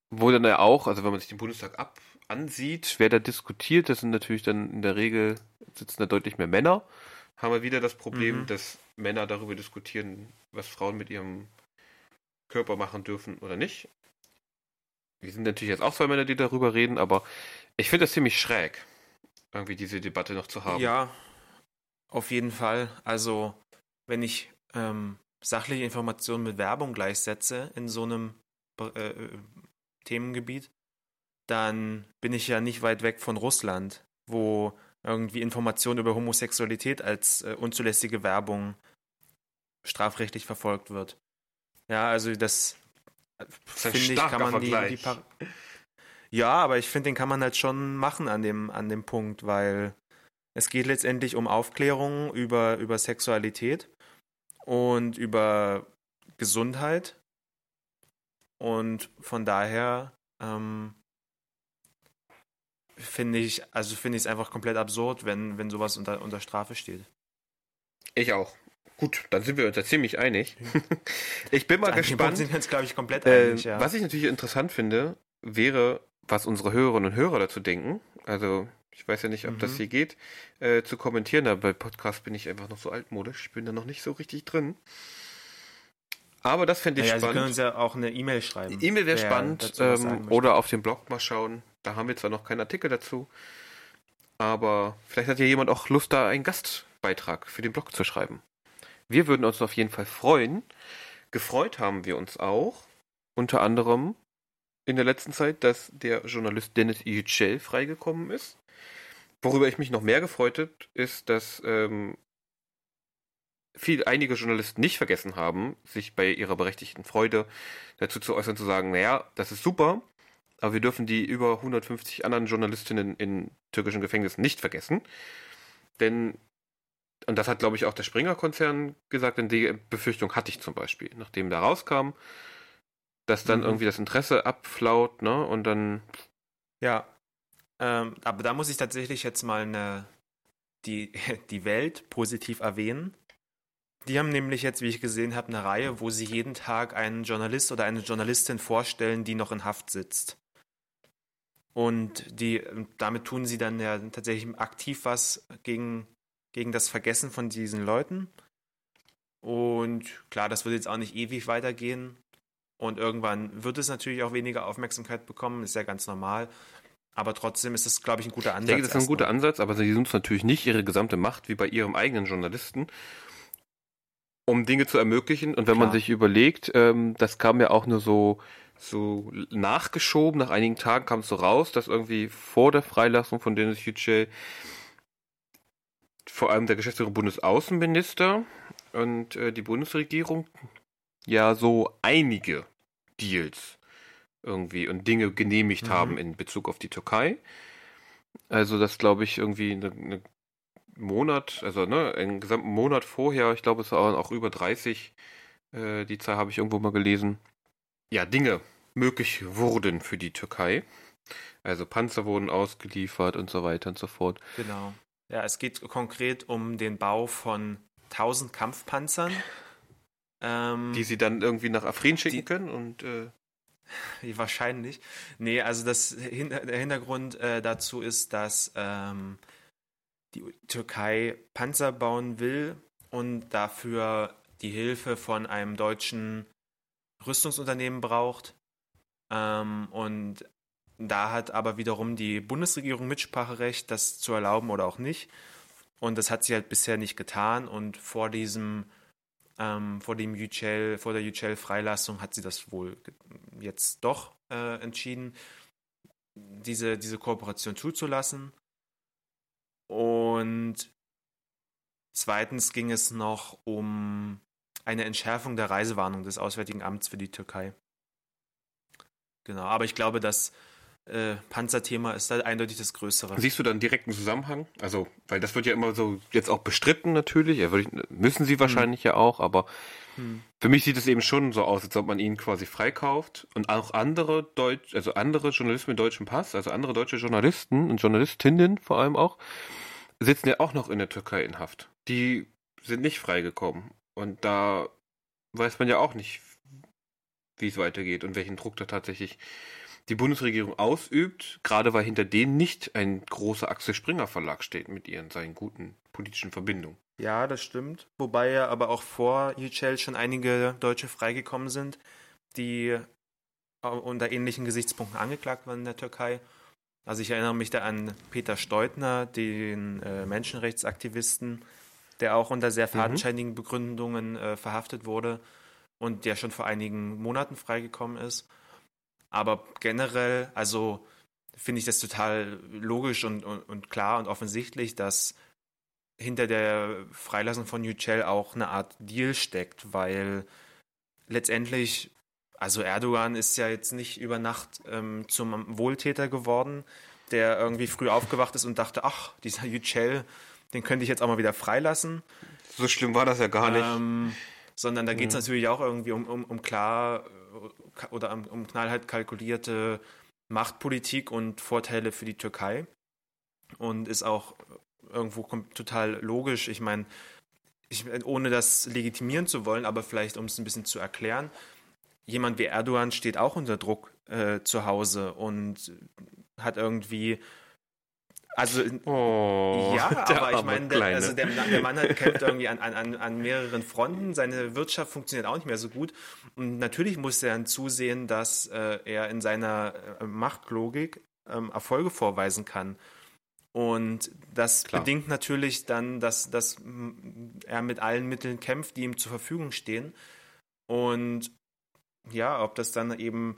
S2: wo dann ja auch, also wenn man sich den Bundestag ab, ansieht, wer da diskutiert, das sind natürlich dann in der Regel, sitzen da deutlich mehr Männer, haben wir wieder das Problem,
S3: Mhm.
S2: dass Männer darüber diskutieren, was Frauen mit ihrem Körper machen dürfen oder nicht. Wir sind natürlich jetzt auch zwei Männer, die darüber reden, aber ich finde das ziemlich schräg, irgendwie diese Debatte noch zu haben.
S3: Ja, auf jeden Fall. Also, wenn ich ähm, sachliche Informationen mit Werbung gleichsetze in so einem äh, Themengebiet, dann bin ich ja nicht weit weg von Russland, wo irgendwie Informationen über Homosexualität als äh, unzulässige Werbung strafrechtlich verfolgt wird. Ja, also das
S2: ein
S3: finde ich, kann man die, die. Par Ja, aber ich finde, den kann man halt schon machen an dem, an dem Punkt, weil es geht letztendlich um Aufklärung über, über Sexualität und über Gesundheit. Und von daher ähm, finde ich, also finde ich es einfach komplett absurd, wenn, wenn sowas unter, unter Strafe steht.
S2: Ich auch. Gut, dann sind wir uns ja ziemlich einig. ich bin mal
S3: An
S2: gespannt.
S3: sind wir uns, glaube ich, komplett
S2: Äh,
S3: einig, ja.
S2: Was ich natürlich interessant finde, wäre, was unsere Hörerinnen und Hörer dazu denken. Also, ich weiß ja nicht, ob das
S3: Mhm.
S2: hier geht, äh, zu kommentieren. Aber bei Podcast bin ich einfach noch so altmodisch. Ich bin da noch nicht so richtig drin. Aber das fände ich
S3: naja, Sie können
S2: spannend.
S3: uns ja auch eine E-Mail schreiben.
S2: E-Mail wäre spannend. Ähm, oder auf dem Blog mal schauen. Da haben wir zwar noch keinen Artikel dazu. Aber vielleicht hat ja jemand auch Lust, da einen Gastbeitrag für den Blog zu schreiben. Wir würden uns auf jeden Fall freuen. Gefreut haben wir uns auch. Unter anderem in der letzten Zeit, dass der Journalist Dennis Yücel freigekommen ist. Worüber ich mich noch mehr gefreut habe, ist, dass ähm, viel, einige Journalisten nicht vergessen haben, sich bei ihrer berechtigten Freude dazu zu äußern, zu sagen, naja, das ist super, aber wir dürfen die über 150 anderen Journalistinnen in türkischen Gefängnissen nicht vergessen. Denn, und das hat, glaube ich, auch der Springer-Konzern gesagt, denn die Befürchtung hatte ich zum Beispiel, nachdem da rauskam, dass dann
S3: Mhm.
S2: irgendwie das Interesse abflaut, ne, und dann,
S3: Ja, ähm, aber da muss ich tatsächlich jetzt mal eine, die, die Welt positiv erwähnen. Die haben nämlich jetzt, wie ich gesehen habe, eine Reihe, wo sie jeden Tag einen Journalist oder eine Journalistin vorstellen, die noch in Haft sitzt. Und die, damit tun sie dann ja tatsächlich aktiv was gegen, gegen das Vergessen von diesen Leuten. Und klar, das wird jetzt auch nicht ewig weitergehen. Und irgendwann wird es natürlich auch weniger Aufmerksamkeit bekommen, ist ja ganz normal. Aber trotzdem ist es, glaube ich, ein guter
S2: ich
S3: Ansatz.
S2: denke, das ist ein guter. Ansatz, aber sie nutzen natürlich nicht ihre gesamte Macht wie bei ihrem eigenen Journalisten, um Dinge zu ermöglichen. Und wenn man
S3: Klar.
S2: sich überlegt, ähm, das kam ja auch nur so, so nachgeschoben, nach einigen Tagen kam es so raus, dass irgendwie vor der Freilassung von Dennis Yücel vor allem der geschätzte Bundesaußenminister und äh, die Bundesregierung ja so einige Deals irgendwie und Dinge genehmigt
S3: Mhm.
S2: haben in Bezug auf die Türkei. Also das glaube ich irgendwie eine, eine Monat, also ne, einen gesamten Monat vorher, ich glaube es waren auch über 30, äh, die Zahl habe ich irgendwo mal gelesen, ja, Dinge möglich wurden für die Türkei. Also Panzer wurden ausgeliefert und so weiter und so fort.
S3: Genau. Ja, es geht konkret um den Bau von 1000 Kampfpanzern. Ähm,
S2: Die sie dann irgendwie nach Afrin schicken
S3: Die-
S2: können und äh,
S3: Wahrscheinlich. Nee, also das, der Hintergrund äh, dazu ist, dass ähm, die Türkei Panzer bauen will und dafür die Hilfe von einem deutschen Rüstungsunternehmen braucht. Ähm, und da hat aber wiederum die Bundesregierung Mitspracherecht, das zu erlauben oder auch nicht. Und das hat sie halt bisher nicht getan. Und vor diesem ähm, vor dem Yücel, vor der Yücel-Freilassung hat sie das wohl jetzt doch äh, entschieden, diese, diese Kooperation zuzulassen. Und zweitens ging es noch um eine Entschärfung der Reisewarnung des Auswärtigen Amts für die Türkei. Genau, aber ich glaube, das äh, Panzerthema ist da eindeutig das Größere.
S2: siehst du dann direkten Zusammenhang? Also, weil das wird ja immer so jetzt auch bestritten natürlich, ja, ich, müssen sie wahrscheinlich ja auch, aber
S3: Hm.
S2: Für mich sieht es eben schon so aus, als ob man ihn quasi freikauft und auch andere Deutsch, also andere Journalisten mit deutschem Pass, also andere deutsche Journalisten und Journalistinnen vor allem auch, sitzen ja auch noch in der Türkei in Haft. Die sind nicht freigekommen. Und da weiß man ja auch nicht, wie es weitergeht und welchen Druck da tatsächlich die Bundesregierung ausübt, gerade weil hinter denen nicht ein großer Axel Springer Verlag steht mit ihren seinen guten politischen Verbindungen.
S3: Ja, das stimmt. Wobei ja aber auch vor Yücel schon einige Deutsche freigekommen sind, die unter ähnlichen Gesichtspunkten angeklagt waren in der Türkei. Also ich erinnere mich da an Peter Steutner, den äh, Menschenrechtsaktivisten, der auch unter sehr mhm. fadenscheinigen Begründungen äh, verhaftet wurde und der schon vor einigen Monaten freigekommen ist. Aber generell, also finde ich das total logisch und, und, und, klar und offensichtlich, dass hinter der Freilassung von Yücel auch eine Art Deal steckt, weil letztendlich, also Erdogan ist ja jetzt nicht über Nacht ähm, zum Wohltäter geworden, der irgendwie früh aufgewacht ist und dachte, ach, dieser Yücel, den könnte ich jetzt auch mal wieder freilassen.
S2: So schlimm war das ja gar nicht. Ähm,
S3: sondern da geht es mhm. natürlich auch irgendwie um, um, um klar oder um, knallhart kalkulierte Machtpolitik und Vorteile für die Türkei. Und ist auch irgendwo total logisch. Ich meine, ich, ohne das legitimieren zu wollen, aber vielleicht um es ein bisschen zu erklären, jemand wie Erdogan steht auch unter Druck äh, zu Hause und hat irgendwie also, oh, ja, aber ich meine, der, also der, der, Mann hat, kämpft irgendwie an, an, an mehreren Fronten. Seine Wirtschaft funktioniert auch nicht mehr so gut. Und natürlich muss er dann zusehen, dass äh, er in seiner äh, Machtlogik ähm, Erfolge vorweisen kann. Und das Klar. bedingt natürlich dann, dass, dass er mit allen Mitteln kämpft, die ihm zur Verfügung stehen. Und ja, ob das dann eben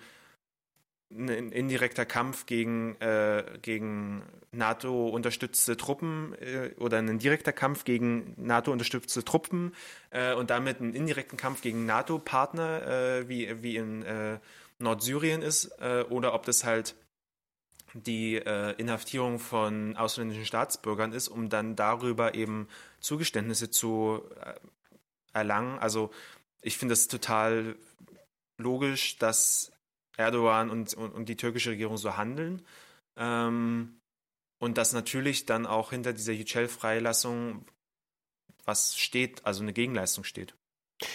S3: ein indirekter Kampf gegen, äh, gegen NATO-unterstützte Truppen äh, oder ein direkter Kampf gegen NATO-unterstützte Truppen äh, und damit einen indirekten Kampf gegen NATO-Partner, äh, wie, wie in äh, Nordsyrien ist, äh, oder ob das halt die Inhaftierung von ausländischen Staatsbürgern ist, um dann darüber eben Zugeständnisse zu erlangen. Also ich finde es total logisch, dass Erdogan und, und, und die türkische Regierung so handeln. Ähm, und dass natürlich dann auch hinter dieser Yücel-Freilassung was steht, also eine Gegenleistung steht.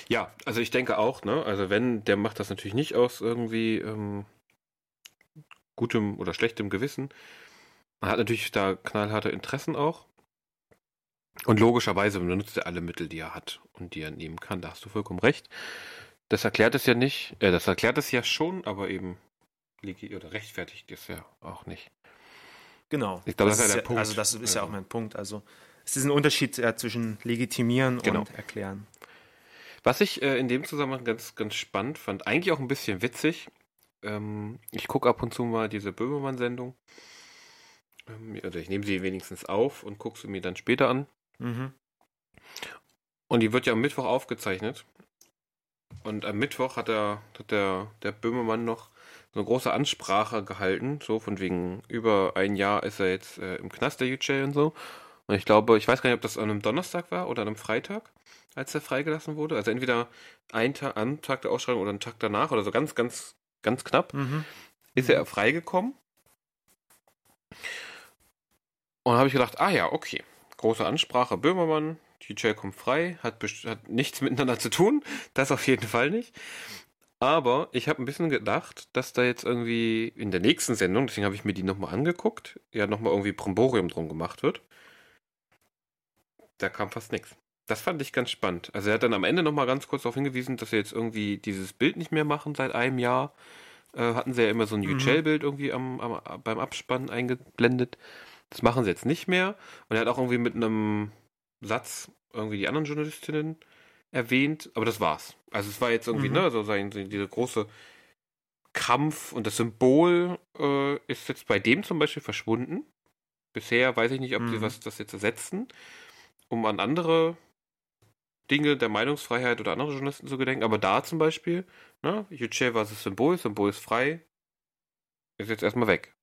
S2: Ja, also ich denke auch, ne? Also wenn, der macht das natürlich nicht aus irgendwie ähm, gutem oder schlechtem Gewissen. Man hat natürlich da knallharte Interessen auch. Und logischerweise benutzt er alle Mittel, die er hat und die er nehmen kann. Da hast du vollkommen recht. Das erklärt es ja nicht. Äh, das erklärt es ja schon, aber eben oder rechtfertigt es ja auch nicht.
S3: Genau. Ich glaube, das, das, ist ja der Punkt. Also das ist also. ja auch mein Punkt. Also es ist ein Unterschied ja, zwischen legitimieren genau. und erklären.
S2: Was ich äh, in dem Zusammenhang ganz, ganz spannend fand, eigentlich auch ein bisschen witzig. Ähm, ich gucke ab und zu mal diese Böhmermann-Sendung. Ähm, also ich nehme sie wenigstens auf und gucke sie mir dann später an. Mhm. Und die wird ja am Mittwoch aufgezeichnet. Und am Mittwoch hat, er, hat der, der Böhmermann noch eine große Ansprache gehalten, so von wegen über ein Jahr ist er jetzt äh, im Knast der UJ und so. Und ich glaube, ich weiß gar nicht, ob das an einem Donnerstag war oder an einem Freitag, als er freigelassen wurde. Also entweder ein Tag, am Tag der Ausschreibung oder einen Tag danach oder so ganz, ganz, ganz knapp mhm. ist er freigekommen. Und da habe ich gedacht, ah ja, okay. Große Ansprache, Böhmermann, DJ kommt frei, hat, hat nichts miteinander zu tun, das auf jeden Fall nicht. Aber ich habe ein bisschen gedacht, dass da jetzt irgendwie in der nächsten Sendung, deswegen habe ich mir die nochmal angeguckt, ja nochmal irgendwie Bromborium drum gemacht wird. Da kam fast nichts. Das fand ich ganz spannend. Also er hat dann am Ende nochmal ganz kurz darauf hingewiesen, dass sie jetzt irgendwie dieses Bild nicht mehr machen seit einem Jahr. Äh, hatten sie ja immer so ein mhm. bild irgendwie am, am, beim Abspann eingeblendet. Das machen sie jetzt nicht mehr. Und er hat auch irgendwie mit einem Satz irgendwie die anderen Journalistinnen erwähnt, aber das war's. Also es war jetzt irgendwie, mhm. ne, so sein, dieser große Kampf und das Symbol äh, ist jetzt bei dem zum Beispiel verschwunden. Bisher weiß ich nicht, ob mhm. sie was das jetzt ersetzen, um an andere Dinge der Meinungsfreiheit oder andere Journalisten zu gedenken. Aber da zum Beispiel, ne, Yücel war das Symbol, Symbol ist frei, ist jetzt erstmal weg.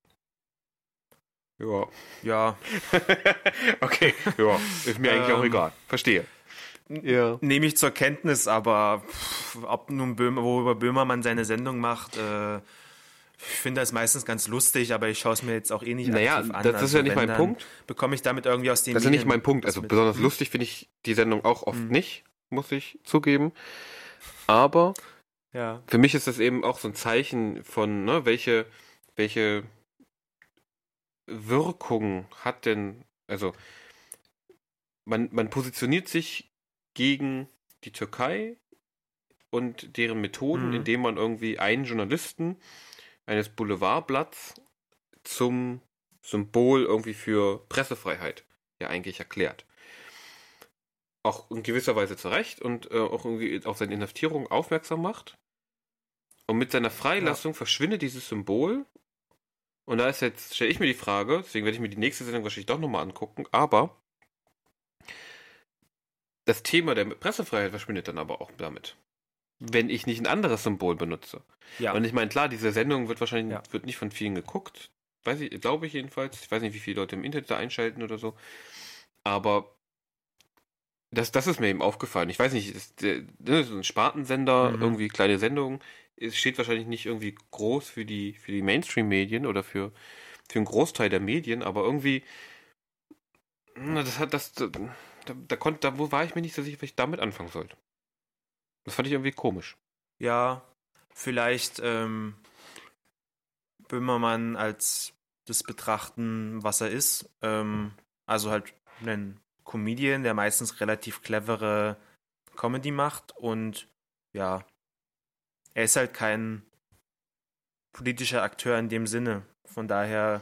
S3: Ja. Ja.
S2: okay, ja, ist mir eigentlich auch ähm, egal. Verstehe.
S3: Ja. Nehme ich zur Kenntnis, aber pff, ob nun Böhmer, worüber Böhmermann seine Sendung macht, äh, ich finde das meistens ganz lustig, aber ich schaue es mir jetzt auch eh nicht
S2: naja, aktiv an. Das ist also ja nicht mein Punkt.
S3: Bekomme ich damit irgendwie aus den
S2: Das ist ja nicht mein Punkt. Also besonders hm. lustig finde ich die Sendung auch oft hm. nicht, muss ich zugeben. Aber ja. für mich ist das eben auch so ein Zeichen von, ne, welche welche Wirkung hat denn, also man, man positioniert sich gegen die Türkei und deren Methoden,
S3: Mhm.
S2: indem man irgendwie einen Journalisten eines Boulevardblatts zum Symbol irgendwie für Pressefreiheit ja eigentlich erklärt. Auch in gewisser Weise zu Recht und äh, auch irgendwie auf seine Inhaftierung aufmerksam macht. Und mit seiner Freilassung verschwindet dieses Symbol. Und da ist jetzt, stelle ich mir die Frage, deswegen werde ich mir die nächste Sendung wahrscheinlich doch nochmal angucken, aber das Thema der Pressefreiheit verschwindet dann aber auch damit. Wenn ich nicht ein anderes Symbol benutze.
S3: Ja.
S2: Und ich meine, klar, diese Sendung wird wahrscheinlich
S3: Ja.
S2: wird nicht von vielen geguckt. Weiß ich, glaube ich jedenfalls. Ich weiß nicht, wie viele Leute im Internet da einschalten oder so. Aber das, das ist mir eben aufgefallen. Ich weiß nicht, ist der, ne, ein Spartensender,
S3: Mhm.
S2: irgendwie kleine Sendung, es steht wahrscheinlich nicht irgendwie groß für die, für die Mainstream-Medien oder für, für einen Großteil der Medien, aber irgendwie, das hat das, da, da konnte, da wo war ich mir nicht so sicher, was ich damit anfangen sollte. Das fand ich irgendwie komisch.
S3: Ja, vielleicht ähm, Böhmermann als das betrachten, was er ist. Ähm, also halt einen Comedian, der meistens relativ clevere Comedy macht und ja, er ist halt kein politischer Akteur in dem Sinne. Von daher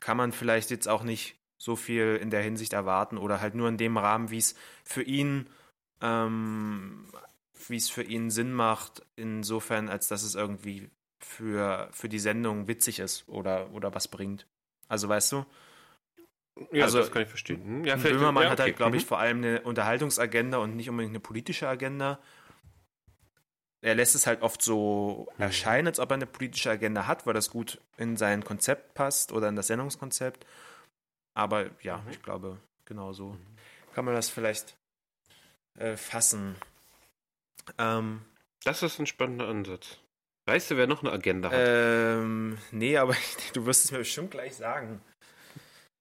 S3: kann man vielleicht jetzt auch nicht so viel in der Hinsicht erwarten oder halt nur in dem Rahmen, wie es für ihn ähm, wie es für ihn Sinn macht, insofern, als dass es irgendwie für, für die Sendung witzig ist oder, oder was bringt. Also weißt du,
S2: Ja,
S3: Also,
S2: das kann ich verstehen. Hm, Ja,
S3: Böhmermann
S2: ja,
S3: hat halt,
S2: okay.
S3: glaube ich,
S2: Mhm.
S3: vor allem eine Unterhaltungsagenda und nicht unbedingt eine politische Agenda. Er lässt es halt oft so
S2: Mhm.
S3: erscheinen, als ob er eine politische Agenda hat, weil das gut in sein Konzept passt oder in das Sendungskonzept. Aber ja,
S2: Mhm.
S3: ich glaube, genau so kann man das vielleicht äh, fassen. Ähm,
S2: Das ist ein spannender Ansatz. Weißt du, wer noch eine Agenda hat?
S3: ähm, nee, aber du wirst es mir bestimmt gleich sagen.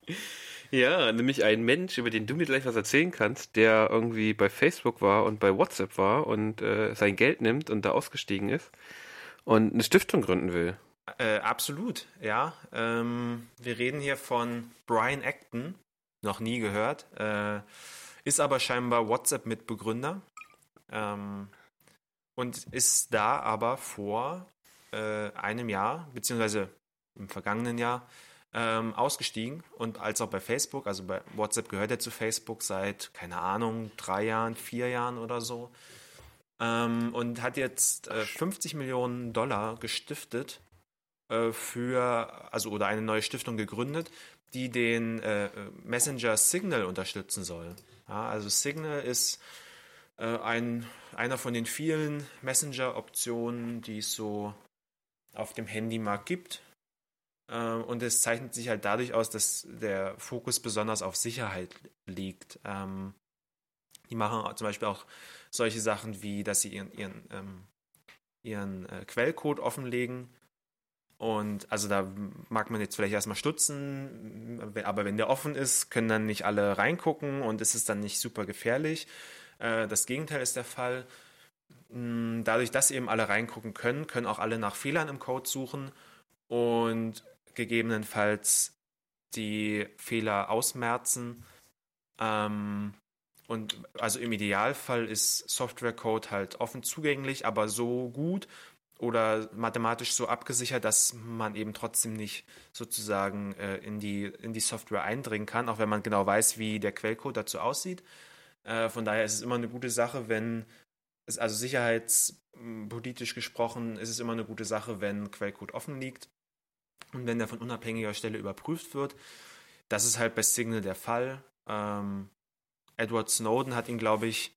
S2: Ja, nämlich ein Mensch, über den du mir gleich was erzählen kannst, der irgendwie bei Facebook war und bei WhatsApp war und äh, sein Geld nimmt und da ausgestiegen ist und eine Stiftung gründen will.
S3: Äh, absolut, ja. Ähm, wir reden hier von Brian Acton, noch nie gehört, äh, ist aber scheinbar WhatsApp-Mitbegründer ähm, und ist da aber vor äh, einem Jahr, beziehungsweise im vergangenen Jahr, ähm, ausgestiegen und als auch bei Facebook, also bei WhatsApp gehört er zu Facebook seit, keine Ahnung, drei Jahren, vier Jahren oder so. Ähm, und hat jetzt äh, 50 Millionen Dollar gestiftet äh, für, also oder eine neue Stiftung gegründet, die den äh, Messenger Signal unterstützen soll. Ja, also Signal ist äh, ein, einer von den vielen Messenger-Optionen, die es so auf dem Handymarkt gibt. Ähm, und es zeichnet sich halt dadurch aus, dass der Fokus besonders auf Sicherheit liegt. Ähm, die machen zum Beispiel auch solche Sachen wie, dass sie ihren, ihren, ähm, ihren äh, Quellcode offenlegen. Und also da mag man jetzt vielleicht erstmal stutzen, aber wenn der offen ist, können dann nicht alle reingucken und ist es dann nicht super gefährlich. Äh, das Gegenteil ist der Fall. Mm, Dadurch, dass eben alle reingucken können, können auch alle nach Fehlern im Code suchen und gegebenenfalls die Fehler ausmerzen. Ähm, und also im Idealfall ist Softwarecode halt offen zugänglich, aber so gut oder mathematisch so abgesichert, dass man eben trotzdem nicht sozusagen äh, in, die, in die Software eindringen kann, auch wenn man genau weiß, wie der Quellcode dazu aussieht. Äh, von daher ist es immer eine gute Sache, wenn es, also sicherheitspolitisch gesprochen, ist es immer eine gute Sache, wenn Quellcode offen liegt und wenn der von unabhängiger Stelle überprüft wird. Das ist halt bei Signal der Fall. Ähm, Edward Snowden hat ihn, glaube ich,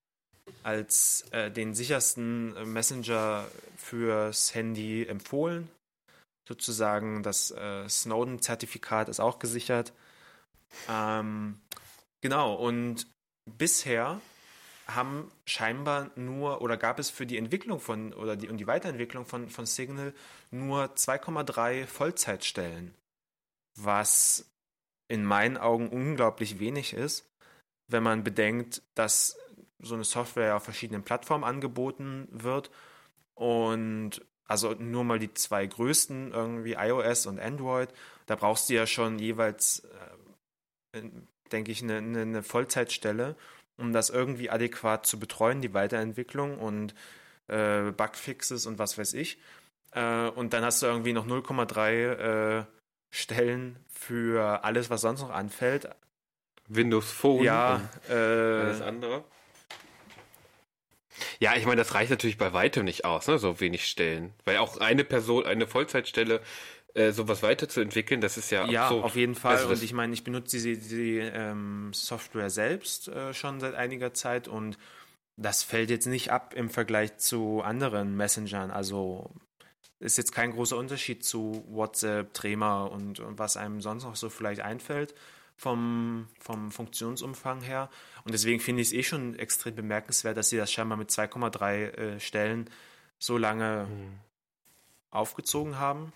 S3: als äh, den sichersten äh, Messenger fürs Handy empfohlen. Sozusagen das äh, Snowden-Zertifikat ist auch gesichert. Ähm, genau, und bisher haben scheinbar nur oder gab es für die Entwicklung von oder die und die Weiterentwicklung von, von Signal nur 2,3 Vollzeitstellen, was in meinen Augen unglaublich wenig ist, wenn man bedenkt, dass so eine Software auf verschiedenen Plattformen angeboten wird und also nur mal die zwei größten, irgendwie iOS und Android, da brauchst du ja schon jeweils, äh, denke ich, eine, eine Vollzeitstelle, um das irgendwie adäquat zu betreuen, die Weiterentwicklung und äh, Bugfixes und was weiß ich. Äh, und dann hast du irgendwie noch 0,3 äh, Stellen für alles, was sonst noch anfällt.
S2: Windows Phone
S3: Ja,
S2: und alles
S3: äh,
S2: andere. Ja, ich meine, das reicht natürlich bei weitem nicht aus, ne? so wenig Stellen. Weil auch eine Person, eine Vollzeitstelle, äh, sowas weiterzuentwickeln, das ist ja
S3: ja,
S2: absurd.
S3: auf jeden Fall.
S2: Also
S3: und ich meine, ich benutze die, die ähm, Software selbst äh, schon seit einiger Zeit und das fällt jetzt nicht ab im Vergleich zu anderen Messengern. Also ist jetzt kein großer Unterschied zu WhatsApp, Trema und, und was einem sonst noch so vielleicht einfällt vom, vom Funktionsumfang her. Und deswegen finde ich es eh schon extrem bemerkenswert, dass sie das scheinbar mit 2,3 äh, Stellen so lange
S2: Hm.
S3: aufgezogen haben.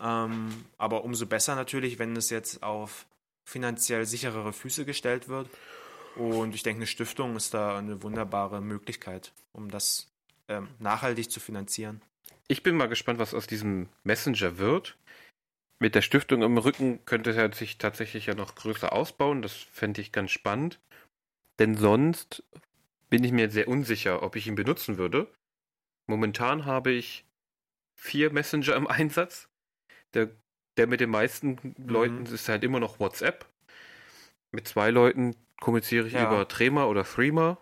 S3: Ähm, aber umso besser natürlich, wenn es jetzt auf finanziell sicherere Füße gestellt wird. Und ich denke, eine Stiftung ist da eine wunderbare Möglichkeit, um das ähm, nachhaltig zu finanzieren.
S2: Ich bin mal gespannt, was aus diesem Messenger wird. Mit der Stiftung im Rücken könnte er sich tatsächlich ja noch größer ausbauen. Das fände ich ganz spannend. Denn sonst bin ich mir sehr unsicher, ob ich ihn benutzen würde. Momentan habe ich vier Messenger im Einsatz. Der, der mit den meisten Leuten ist halt immer noch WhatsApp. Mit zwei Leuten kommuniziere ich
S3: Ja.
S2: über Trema oder Threema.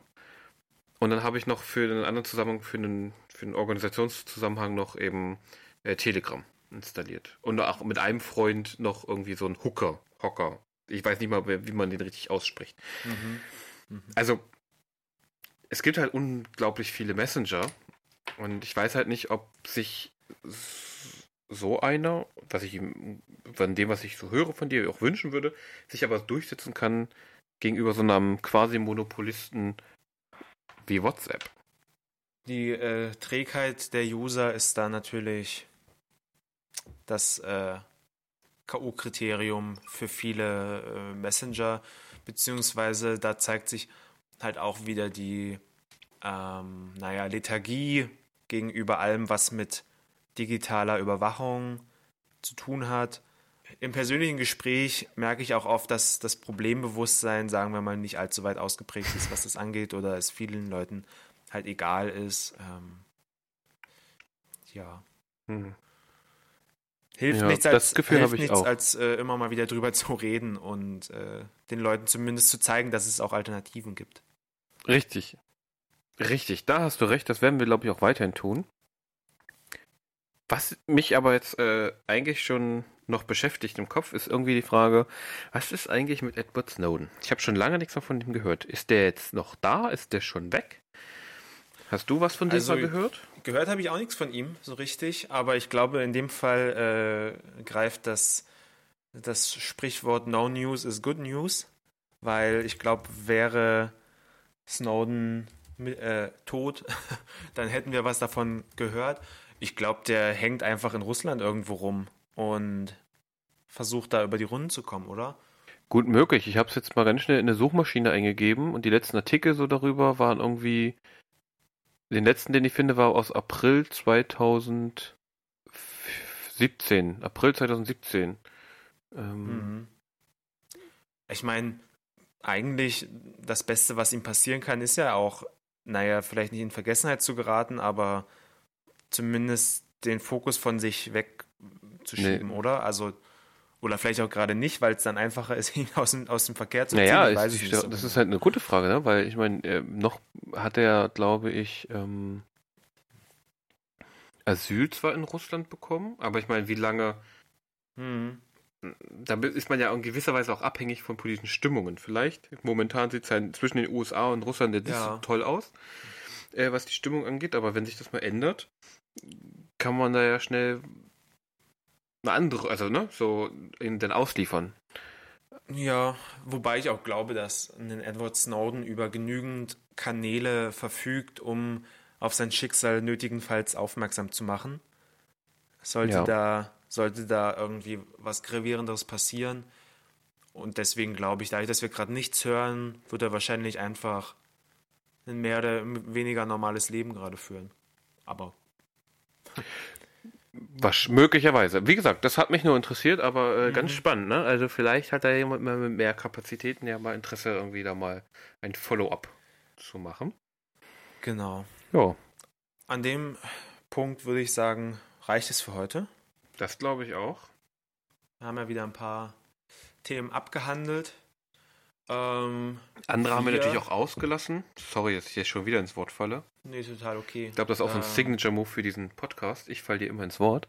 S2: Und dann habe ich noch für einen anderen Zusammenhang, für einen, für einen Organisationszusammenhang noch eben äh, Telegram installiert. Und auch mit einem Freund noch irgendwie so ein Hooker, Hocker. Ich weiß nicht mal, wie man den richtig ausspricht. Also, es gibt halt unglaublich viele Messenger. Und ich weiß halt nicht, ob sich so einer, was ich ihm, von dem, was ich so höre von dir, auch wünschen würde, sich aber durchsetzen kann gegenüber so einem quasi Monopolisten wie WhatsApp.
S3: Die äh, Trägheit der User ist da natürlich das äh, K.O.-Kriterium für viele äh, Messenger, beziehungsweise da zeigt sich halt auch wieder die, ähm, naja, Lethargie gegenüber allem, was mit digitaler Überwachung zu tun hat. Im persönlichen Gespräch merke ich auch oft, dass das Problembewusstsein, sagen wir mal, nicht allzu weit ausgeprägt ist, was das angeht, oder es vielen Leuten halt egal ist. Ähm, ja.
S2: Hm.
S3: Hilft
S2: Ja,
S3: nichts, als, hilft nichts als äh, immer mal wieder drüber zu reden und äh, den Leuten zumindest zu zeigen, dass es auch Alternativen gibt.
S2: Richtig. Richtig, da hast du recht. Das werden wir, glaube ich, auch weiterhin tun. Was mich aber jetzt äh, eigentlich schon noch beschäftigt im Kopf, ist irgendwie die Frage, was ist eigentlich mit Edward Snowden? Ich habe schon lange nichts mehr von ihm gehört. Ist der jetzt noch da? Ist der schon weg? Hast du was von dem
S3: Also,
S2: mal gehört?
S3: Gehört habe ich auch nichts von ihm so richtig, aber ich glaube, in dem Fall äh, greift das, das Sprichwort No News is Good News, weil ich glaube, wäre Snowden äh, tot, dann hätten wir was davon gehört. Ich glaube, der hängt einfach in Russland irgendwo rum und versucht da über die Runden zu kommen, oder?
S2: Gut möglich. Ich habe es jetzt mal ganz schnell in eine Suchmaschine eingegeben und die letzten Artikel so darüber waren irgendwie. Den letzten, den ich finde, war aus April 2017. April 2017. Ähm,
S3: Mhm. Ich meine, eigentlich das Beste, was ihm passieren kann, ist ja auch, naja, vielleicht nicht in Vergessenheit zu geraten, aber zumindest den Fokus von sich wegzuschieben,
S2: Nee.
S3: oder? Also, oder vielleicht auch gerade nicht, weil es dann einfacher ist, ihn aus dem, aus dem Verkehr zu ziehen.
S2: Naja,
S3: ich weiß
S2: ich stell-
S3: nicht so
S2: das
S3: genau.
S2: ist halt eine gute Frage, ne? Weil ich meine, äh, noch hat er, glaube ich, ähm, Asyl zwar in Russland bekommen, aber ich meine, wie lange
S3: Mhm.
S2: da ist man ja in gewisser Weise auch abhängig von politischen Stimmungen. Vielleicht. Momentan sieht es halt zwischen den USA und Russland ja nicht
S3: Ja.
S2: so toll aus, äh, was die Stimmung angeht. Aber wenn sich das mal ändert, kann man da ja schnell eine andere, also ne, so ihn dann ausliefern.
S3: Ja, wobei ich auch glaube, dass ein Edward Snowden über genügend Kanäle verfügt, um auf sein Schicksal nötigenfalls aufmerksam zu machen. Sollte
S2: Ja.
S3: da sollte da irgendwie was gravierenderes passieren und deswegen glaube ich, dadurch, dass wir gerade nichts hören, wird er wahrscheinlich einfach ein mehr oder weniger normales Leben gerade führen. Aber
S2: Was, möglicherweise. Wie gesagt, das hat mich nur interessiert, aber äh,
S3: Mhm.
S2: ganz spannend, ne? Also vielleicht hat da jemand mal mit mehr Kapazitäten ja mal Interesse, irgendwie da mal ein Follow-up zu machen.
S3: Genau.
S2: Ja,
S3: An dem Punkt würde ich sagen, reicht es für heute.
S2: das glaube ich auch.
S3: Wir haben ja wieder ein paar Themen abgehandelt. Ähm,
S2: Andere haben wir natürlich auch ausgelassen. Sorry, dass ich jetzt schon wieder ins Wort falle.
S3: nee, total okay.
S2: Ich glaube, das ist auch so ein
S3: Ähm,
S2: Signature-Move für diesen Podcast. Ich falle dir immer ins Wort.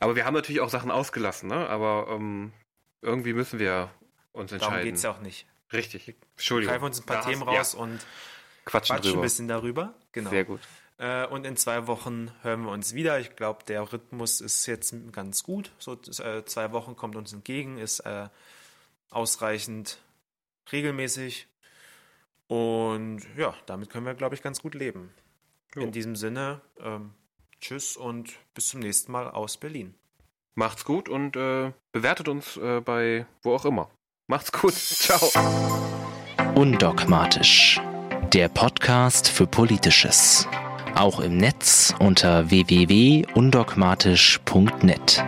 S2: Aber wir haben natürlich auch Sachen ausgelassen, ne? Aber ähm, irgendwie müssen wir uns
S3: Darum
S2: entscheiden.
S3: geht es ja auch nicht.
S2: Richtig.
S3: Wir
S2: Entschuldigung.
S3: greifen uns ein paar
S2: Da
S3: Themen
S2: hast-
S3: raus und
S2: Ja, quatschen
S3: quatschen ein bisschen darüber. Genau.
S2: Sehr gut.
S3: Äh, und in zwei Wochen hören wir uns wieder. Ich glaube, der Rhythmus ist jetzt ganz gut. So äh, zwei Wochen kommt uns entgegen, ist äh, ausreichend regelmäßig. Und ja, damit können wir, glaube ich, ganz gut leben.
S2: Jo.
S3: In diesem Sinne, ähm, tschüss und bis zum nächsten Mal aus Berlin.
S2: Macht's gut und äh, bewertet uns äh, bei wo auch immer. Macht's gut. Ciao.
S1: Undogmatisch. Der Podcast für Politisches. Auch im Netz unter www.undogmatisch.net.